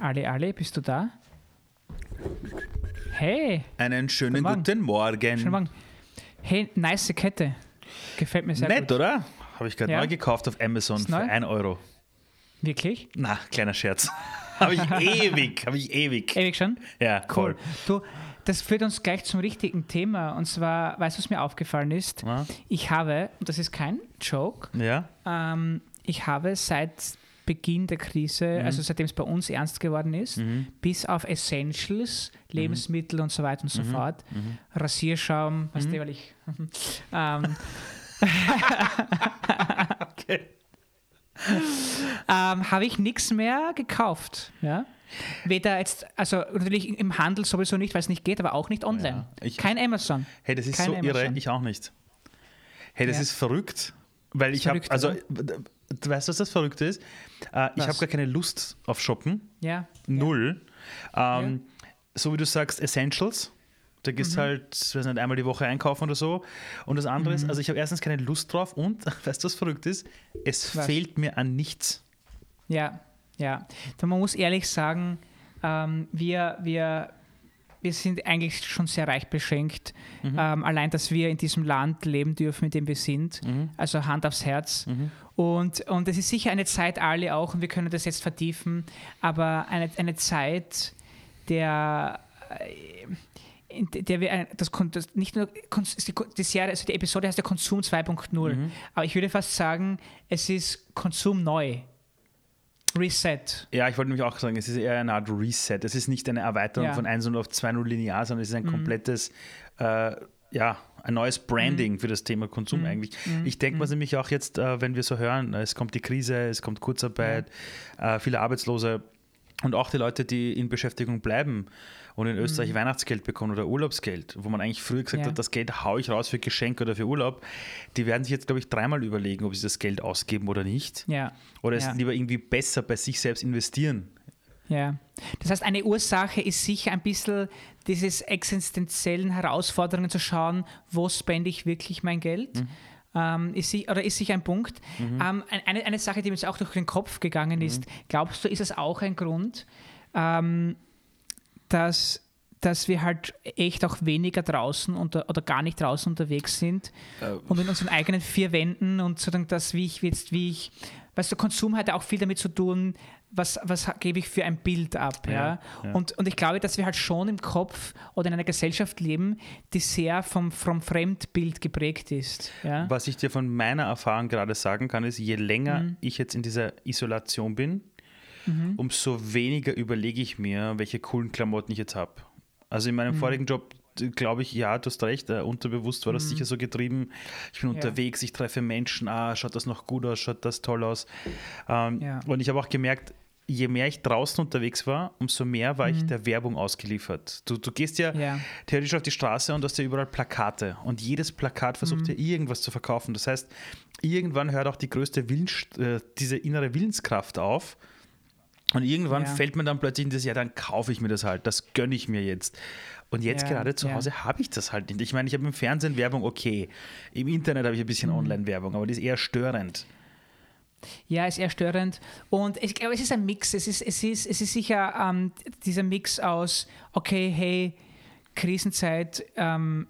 Ali, Ali, bist du da? Hey, Einen schönen Guten Morgen. guten Morgen. schönen Morgen. Hey, nice Kette. Gefällt mir sehr Nett, gut. oder? Habe ich gerade Ja. neu gekauft auf Amazon Ist für neu? 1 Euro. Wirklich? Na, kleiner Scherz. Habe ich ewig, habe ich ewig. Ewig schon? Ja, Cool. voll. Du, das führt uns gleich zum richtigen Thema. Und zwar, weißt du, was mir aufgefallen ist? Ja. Ich habe, und das ist kein Joke, Ja? ähm, ich habe seit Beginn der Krise, Mhm. also seitdem es bei uns ernst geworden ist, bis auf Essentials, Mhm. Lebensmittel und so weiter und so fort, Rasierschaum, weißt Mhm. weil ich. ähm, Okay. ähm, habe ich nichts mehr gekauft. Ja? Weder jetzt, also natürlich im Handel sowieso nicht, weil es nicht geht, aber auch nicht online. Ja, ich- Kein Amazon. Hey, das ist Kein so irre, Amazon. ich auch nicht. Hey, das Ja. ist verrückt. Weil ich habe, also? Du weißt, was das Verrückte ist? Äh, ich habe gar keine Lust auf Shoppen. Ja. Null. Ähm, So wie du sagst, Essentials. Da gehst Mhm. halt, weiß nicht, einmal die Woche einkaufen oder so. Und das andere Mhm. ist, also ich habe erstens keine Lust drauf und, weißt du, was verrückt ist? Es Was? fehlt mir an nichts. Ja, ja. Man muss ehrlich sagen, ähm, wir, wir, wir sind eigentlich schon sehr reich beschenkt. Mhm. Ähm, allein, dass wir in diesem Land leben dürfen, in dem wir sind. Mhm. Also Hand aufs Herz. Und, und es ist sicher eine Zeit, alle auch, und wir können das jetzt vertiefen, aber eine, eine Zeit, der äh, in der wir das, das nicht nur die, Serie, also die Episode heißt ja Konsum 2.0, Mhm. aber ich würde fast sagen, es ist Konsum neu. Reset. Ja, ich wollte nämlich auch sagen, es ist eher eine Art Reset. Es ist nicht eine Erweiterung Ja. von 1.0 auf 2.0 linear, sondern es ist ein Mhm. komplettes, äh, ja, ein neues Branding für das Thema Mhm. Konsum eigentlich. Ich denke mir nämlich auch jetzt, äh, wenn wir so hören, äh, es kommt die Krise, es kommt Kurzarbeit, äh, viele Arbeitslose und auch die Leute, die in Beschäftigung bleiben und in Österreich Weihnachtsgeld bekommen oder Urlaubsgeld, wo man eigentlich früher gesagt Mhm. Ja. hat, das Geld haue ich raus für Geschenk oder für Urlaub, die werden sich jetzt, glaube ich, dreimal überlegen, ob sie das Geld ausgeben oder nicht. Ja. Oder es Ja. lieber irgendwie besser bei sich selbst investieren. Ja. Das heißt, eine Ursache ist sicher ein bisschen dieses existenziellen Herausforderungen zu schauen, wo spende ich wirklich mein Geld? Ähm, ist sie, oder ist sicher ein Punkt. Ähm, ein- eine, eine Sache, die mir jetzt auch durch den Kopf gegangen ist, glaubst du, ist es auch ein Grund, ähm, dass, dass wir halt echt auch weniger draußen unter, oder gar nicht draußen unterwegs sind Äh, und in unseren eigenen vier Wänden und sozusagen das, wie ich jetzt, wie ich, weißt du, Konsum hat ja auch viel damit zu tun, was, was gebe ich für ein Bild ab, ja. Ja, ja. Und, und ich glaube, dass wir halt schon im Kopf oder in einer Gesellschaft leben, die sehr vom, vom Fremdbild geprägt ist, ja. Was ich dir von meiner Erfahrung gerade sagen kann, ist, je länger Mhm. ich jetzt in dieser Isolation bin, umso weniger überlege ich mir, welche coolen Klamotten ich jetzt habe. Also in Mhm. meinem vorigen Job glaube ich, ja, du hast recht, äh, unterbewusst war das sicher so getrieben. Ich bin Mhm. Ja. unterwegs, ich treffe Menschen, ah, schaut das noch gut aus, schaut das toll aus. Ähm, Ja. Und ich habe auch gemerkt, je mehr ich draußen unterwegs war, umso mehr war ich der Werbung ausgeliefert. Du, du gehst ja, Mhm. Ja. theoretisch auf die Straße und hast ja überall Plakate. Und jedes Plakat versucht Mhm. ja irgendwas zu verkaufen. Das heißt, irgendwann hört auch die größte Willens, äh, diese innere Willenskraft auf. Und irgendwann Ja. fällt mir dann plötzlich in das, ja, dann kaufe ich mir das halt, das gönne ich mir jetzt. Und jetzt Ja, gerade zu ja. Hause habe ich das halt nicht. Ich meine, ich habe im Fernsehen Werbung, okay. Im Internet habe ich ein Mhm. bisschen Online-Werbung, aber die ist eher störend. Ja, ist eher störend. Und ich glaube, es ist ein Mix. Es ist, es ist, es ist sicher ähm, dieser Mix aus, okay, hey, Krisenzeit, ähm,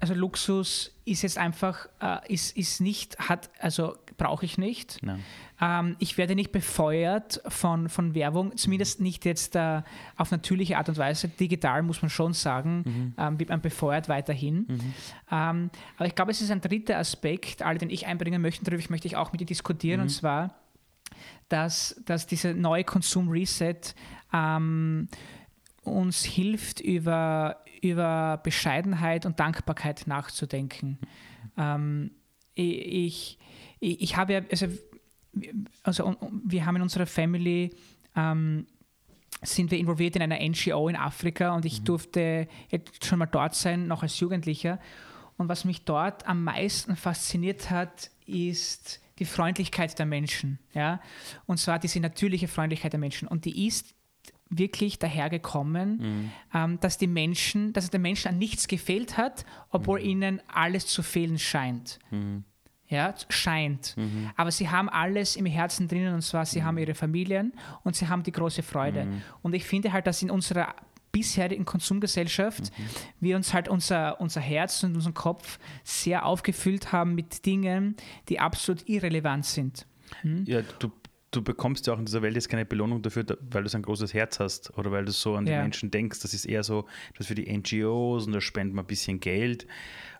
also Luxus ist jetzt einfach, äh, ist, ist nicht, hat, also brauche ich nicht. Ähm, ich werde nicht befeuert von, von Werbung, zumindest nicht jetzt äh, auf natürliche Art und Weise. Digital muss man schon sagen, ähm, wird man befeuert weiterhin. Ähm, aber ich glaube, es ist ein dritter Aspekt, alle, den ich einbringen möchte, darüber möchte ich auch mit dir diskutieren, und zwar, dass, dass dieser neue Konsum-Reset ähm, uns hilft, über, über Bescheidenheit und Dankbarkeit nachzudenken. Ähm, ich, ich, ich habe ja, also, also wir haben in unserer Family ähm, sind wir involviert in einer NGO in Afrika und ich durfte jetzt schon mal dort sein, noch als Jugendlicher. Und was mich dort am meisten fasziniert hat, ist die Freundlichkeit der Menschen. Ja? Und zwar diese natürliche Freundlichkeit der Menschen. Und die ist wirklich dahergekommen, ähm, dass die Menschen, dass es den Menschen an nichts gefehlt hat, obwohl ihnen alles zu fehlen scheint. Ja, scheint. Mhm. Aber sie haben alles im Herzen drinnen und zwar, sie mhm. haben ihre Familien und sie haben die große Freude. Mhm. Und ich finde halt, dass in unserer bisherigen Konsumgesellschaft mhm. wir uns halt unser, unser Herz und unseren Kopf sehr aufgefüllt haben mit Dingen, die absolut irrelevant sind. Hm? Ja, du du bekommst ja auch in dieser Welt jetzt keine Belohnung dafür, weil du so ein großes Herz hast oder weil du so an die ja. Menschen denkst. Das ist eher so, dass für die NGOs und da spenden wir ein bisschen Geld.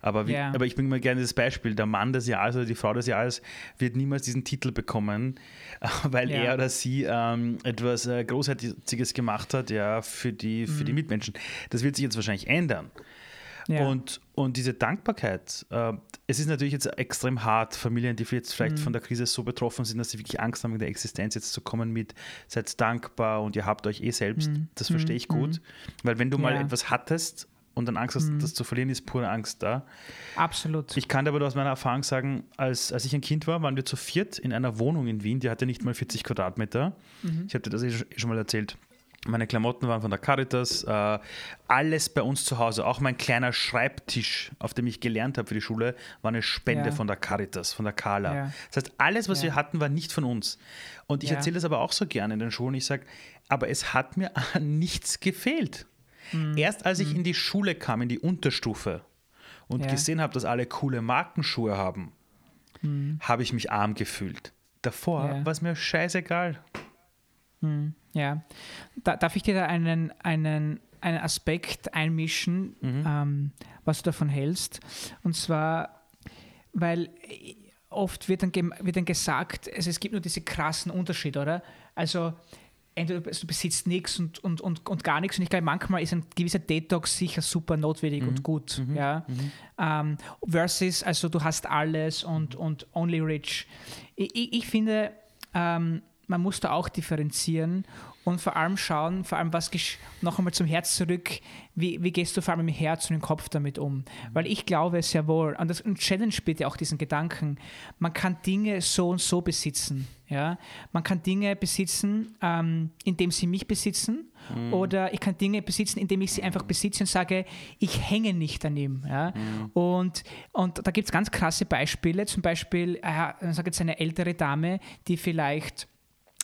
Aber, wie, ja. aber ich bringe mal gerne das Beispiel: der Mann des Jahres oder die Frau des Jahres wird niemals diesen Titel bekommen, weil ja. er oder sie ähm, etwas äh, Großartiges gemacht hat ja, für, die, für mhm. die Mitmenschen. Das wird sich jetzt wahrscheinlich ändern. Ja. Und, und diese Dankbarkeit, äh, es ist natürlich jetzt extrem hart, Familien, die jetzt vielleicht mhm. von der Krise so betroffen sind, dass sie wirklich Angst haben, in der Existenz jetzt zu kommen mit, seid dankbar und ihr habt euch eh selbst. Mhm. Das verstehe ich gut. Mhm. Weil wenn du mal ja. etwas hattest und dann Angst hast, mhm. das zu verlieren, ist pure Angst da. Absolut. Ich kann aber aus meiner Erfahrung sagen, als, als ich ein Kind war, waren wir zu viert in einer Wohnung in Wien, die hatte nicht mal 40 Quadratmeter. Mhm. Ich habe dir das eh schon mal erzählt. Meine Klamotten waren von der Caritas. Äh, alles bei uns zu Hause, auch mein kleiner Schreibtisch, auf dem ich gelernt habe für die Schule, war eine Spende ja. von der Caritas, von der Carla. Ja. Das heißt, alles, was ja. wir hatten, war nicht von uns. Und ich erzähle das aber auch so gerne in den Schulen. Ich sage, aber es hat mir an nichts gefehlt. Mhm. Erst als ich mhm. in die Schule kam, in die Unterstufe und gesehen habe, dass alle coole Markenschuhe haben, mhm. habe ich mich arm gefühlt. Davor war es mir scheißegal. Mhm. Ja, da, darf ich dir da einen, einen, einen Aspekt einmischen, mhm. ähm, was du davon hältst? Und zwar, weil oft wird dann, wird dann gesagt, also es gibt nur diese krassen Unterschiede, oder? Also entweder du besitzt nichts und, und, und, und gar nichts. Und ich glaube, manchmal ist ein gewisser Detox sicher super notwendig mhm. und gut. Mhm. Ja? Mhm. Ähm, versus, also du hast alles und, und only rich. Ich, ich, ich finde, ähm, man muss da auch differenzieren und vor allem schauen, vor allem was noch einmal zum Herz zurück, wie, wie gehst du vor allem im Herz und im Kopf damit um? Weil ich glaube sehr wohl, und das und challenge bitte auch diesen Gedanken, man kann Dinge so und so besitzen. Ja? Man kann Dinge besitzen, ähm, indem sie mich besitzen, mhm. oder ich kann Dinge besitzen, indem ich sie einfach besitze und sage, ich hänge nicht an ihm. Ja? Mhm. Und, und da gibt es ganz krasse Beispiele, zum Beispiel, äh, sage jetzt eine ältere Dame, die vielleicht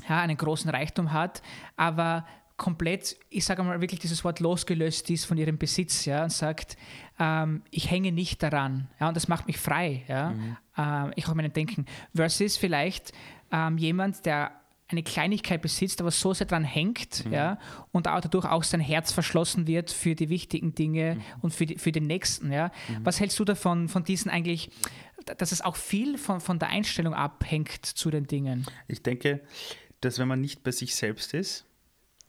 ja, einen großen Reichtum hat, aber komplett, ich sage mal wirklich dieses Wort losgelöst ist von ihrem Besitz, ja, und sagt, ähm, ich hänge nicht daran, ja, und das macht mich frei, ja, mhm. ähm, ich auch meinen Denken, versus vielleicht ähm, jemand, der eine Kleinigkeit besitzt, aber so sehr daran hängt, mhm. ja, und auch dadurch auch sein Herz verschlossen wird für die wichtigen Dinge mhm. und für, die, für den Nächsten, ja. Mhm. Was hältst du davon, von diesen eigentlich, dass es auch viel von, von der Einstellung abhängt zu den Dingen? Ich denke, dass wenn man nicht bei sich selbst ist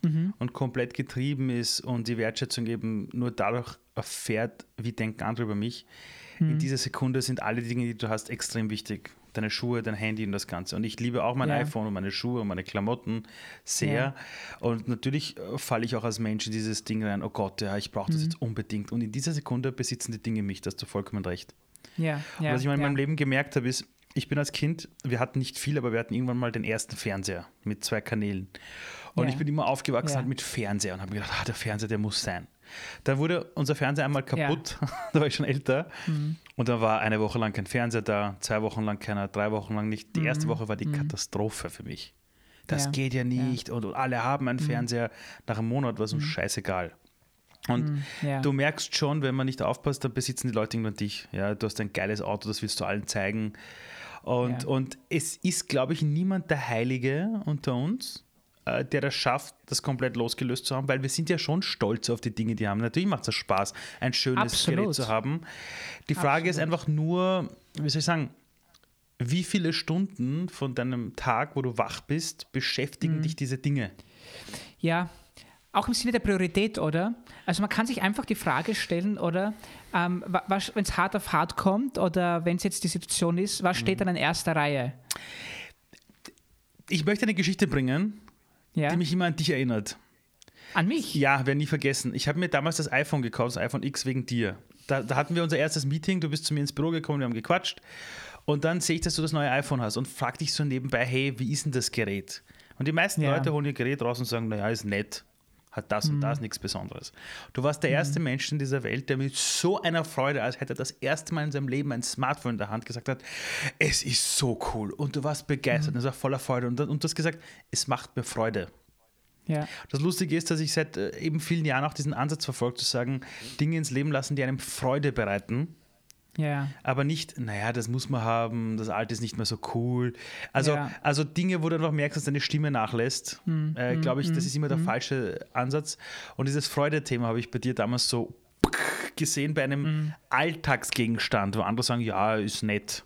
mhm. und komplett getrieben ist und die Wertschätzung eben nur dadurch erfährt, wie denken andere über mich, mhm. in dieser Sekunde sind alle Dinge, die du hast, extrem wichtig. Deine Schuhe, dein Handy und das Ganze. Und ich liebe auch mein ja. iPhone und meine Schuhe und meine Klamotten sehr. Ja. Und natürlich äh, falle ich auch als Mensch in dieses Ding rein, oh Gott, ja, ich brauche das mhm. jetzt unbedingt. Und in dieser Sekunde besitzen die Dinge mich, da hast du vollkommen recht. Ja, ja, was ich mal in meinem Leben gemerkt habe, ist, ich bin als Kind, wir hatten nicht viel, aber wir hatten irgendwann mal den ersten Fernseher mit zwei Kanälen. Und ja. ich bin immer aufgewachsen ja. halt mit Fernseher und habe mir gedacht, ah, der Fernseher, der muss sein. Dann wurde unser Fernseher einmal kaputt, ja. da war ich schon älter. Mhm. Und dann war eine Woche lang kein Fernseher da, zwei Wochen lang keiner, drei Wochen lang nicht. Die mhm. erste Woche war die mhm. Katastrophe für mich. Das geht ja nicht und, und, alle haben einen mhm. Fernseher. Nach einem Monat war es uns mhm. scheißegal. Und mm, ja. du merkst schon, wenn man nicht aufpasst, dann besitzen die Leute irgendwann dich. Ja, du hast ein geiles Auto, das willst du allen zeigen. Und, ja. und es ist, glaube ich, niemand der Heilige unter uns, äh, der das schafft, das komplett losgelöst zu haben, weil wir sind ja schon stolz auf die Dinge, die haben. Natürlich macht es Spaß, ein schönes Absolut. Gerät zu haben. Die Frage Absolut. ist einfach nur, wie soll ich sagen, wie viele Stunden von deinem Tag, wo du wach bist, beschäftigen mhm. dich diese Dinge? Ja, auch im Sinne der Priorität, oder? Also man kann sich einfach die Frage stellen, oder ähm, wenn es hart auf hart kommt oder wenn es jetzt die Situation ist, was steht mhm. dann in erster Reihe? Ich möchte eine Geschichte bringen, ja. die mich immer an dich erinnert. An mich? Ja, werde nie vergessen. Ich habe mir damals das iPhone gekauft, das iPhone X wegen dir. Da, da, hatten wir unser erstes Meeting, du bist zu mir ins Büro gekommen, wir haben gequatscht. Und dann sehe ich, dass du das neue iPhone hast und frag dich so nebenbei, hey, wie ist denn das Gerät? Und die meisten ja. Leute holen ihr Gerät raus und sagen, naja, ist nett. Hat das und das nichts Besonderes. Du warst der erste Mensch in dieser Welt, der mit so einer Freude, als hätte er das erste Mal in seinem Leben ein Smartphone in der Hand gesagt hat, es ist so cool und du warst begeistert und es war voller Freude und, und du hast gesagt, es macht mir Freude. Ja. Das Lustige ist, dass ich seit äh, eben vielen Jahren auch diesen Ansatz verfolge, zu sagen, Dinge ins Leben lassen, die einem Freude bereiten. Ja. Aber nicht, naja, das muss man haben, das Alte ist nicht mehr so cool. Also, Ja. also Dinge, wo du einfach merkst, dass deine Stimme nachlässt, äh, glaube ich, das ist immer der falsche Ansatz. Und dieses Freude-Thema habe ich bei dir damals so gesehen bei einem Alltagsgegenstand, wo andere sagen, ja, ist nett.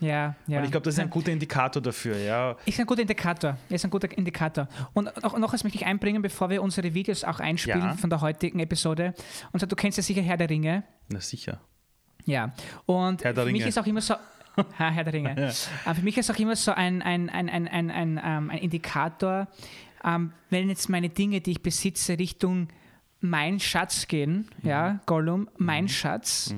Ja, ja. Und ich glaube, das ist ein guter Indikator dafür, ja. Ist ein guter Indikator. Ist ein guter Indikator. Und auch noch was möchte ich einbringen, bevor wir unsere Videos auch einspielen Ja. von der heutigen Episode. Und zwar, du kennst ja sicher Herr der Ringe. Na sicher. Ja. Und Herr für mich ist auch immer so. Ha, Herr der Ringe. Aber für mich ist auch immer so ein, ein, ein, ein, ein, ein, ähm, ein Indikator, ähm, wenn jetzt meine Dinge, die ich besitze, Richtung mein Schatz gehen, ja, Gollum, mein Schatz,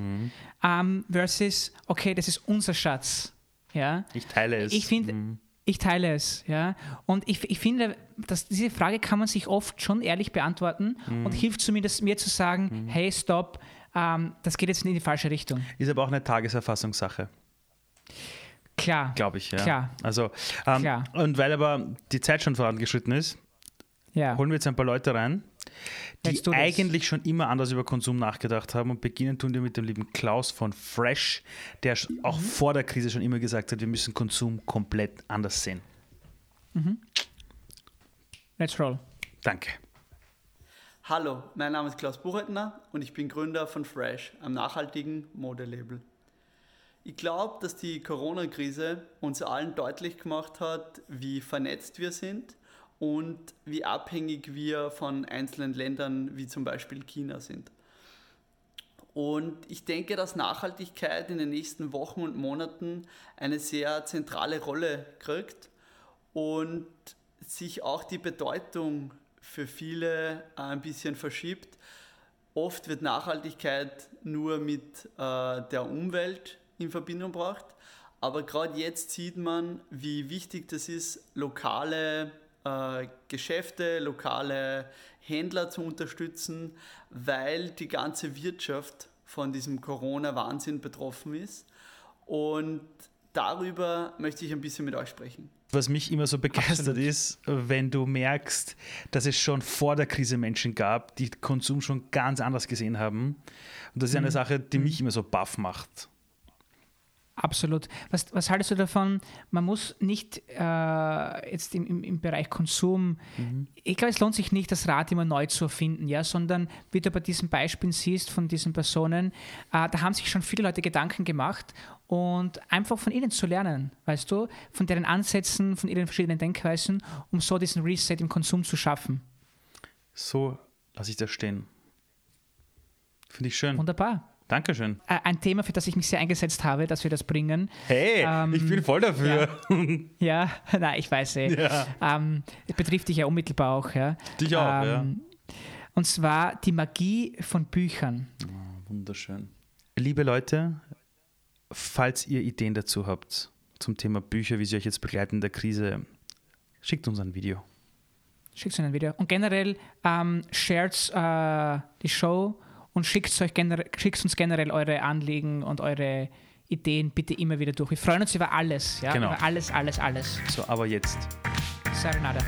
ähm, versus, okay, das ist unser Schatz, ja. Ich teile es. Ich finde, Mhm. ich teile es, ja. Und ich, ich finde, dass diese Frage kann man sich oft schon ehrlich beantworten Mhm. und hilft zumindest mir zu sagen, hey, stopp, ähm, das geht jetzt in die falsche Richtung. Ist aber auch eine Tageserfassungssache, Klar. glaube ich. Ja. Klar. Also, ähm, Klar. Und weil aber die Zeit schon vorangeschritten ist, Ja. holen wir jetzt ein paar Leute rein, die eigentlich schon immer anders über Konsum nachgedacht haben und beginnen tun wir mit dem lieben Klaus von Fresh, der Mhm. auch vor der Krise schon immer gesagt hat, wir müssen Konsum komplett anders sehen. Let's roll. Danke. Hallo, mein Name ist Klaus Buchheitner und ich bin Gründer von Fresh, einem nachhaltigen Modelabel. Ich glaube, dass die Corona-Krise uns allen deutlich gemacht hat, wie vernetzt wir sind und wie abhängig wir von einzelnen Ländern wie zum Beispiel China sind. Und ich denke, dass Nachhaltigkeit in den nächsten Wochen und Monaten eine sehr zentrale Rolle kriegt und sich auch die Bedeutung für viele ein bisschen verschiebt. Oft wird Nachhaltigkeit nur mit äh, der Umwelt in Verbindung gebracht, aber gerade jetzt sieht man, wie wichtig das ist, lokale äh, Geschäfte, lokale Händler zu unterstützen, weil die ganze Wirtschaft von diesem Corona-Wahnsinn betroffen ist. Und darüber möchte ich ein bisschen mit euch sprechen. Was mich immer so begeistert Absolut. ist, wenn du merkst, dass es schon vor der Krise Menschen gab, die Konsum schon ganz anders gesehen haben. Und das ist Mhm. eine Sache, die mich immer so baff macht. Absolut. Was, was haltest du davon? Man muss nicht äh, jetzt im, im, im Bereich Konsum, ich glaube, es lohnt sich nicht, das Rad immer neu zu erfinden, ja, sondern wie du bei diesen Beispielen siehst von diesen Personen, äh, da haben sich schon viele Leute Gedanken gemacht und einfach von ihnen zu lernen, weißt du, von deren Ansätzen, von ihren verschiedenen Denkweisen, um so diesen Reset im Konsum zu schaffen. So lasse ich das stehen. Finde ich schön. Wunderbar. Dankeschön. Ein Thema, für das ich mich sehr eingesetzt habe, dass wir das bringen. Hey, Ähm, ich bin voll dafür. Ja, nein, ich weiß eh. Ja. Ähm, es betrifft dich ja unmittelbar auch. Ja. Dich auch, ähm, Und zwar die Magie von Büchern. Wunderschön. Liebe Leute, falls ihr Ideen dazu habt zum Thema Bücher, wie sie euch jetzt begleiten in der Krise, schickt uns ein Video. Schickt uns ein Video. Und generell ähm, shared äh, die Show und schickt, euch gener schickt uns generell eure Anliegen und eure Ideen bitte immer wieder durch. Wir freuen uns über alles. Ja? Genau. Über alles, alles, alles. So, aber jetzt Sayonara.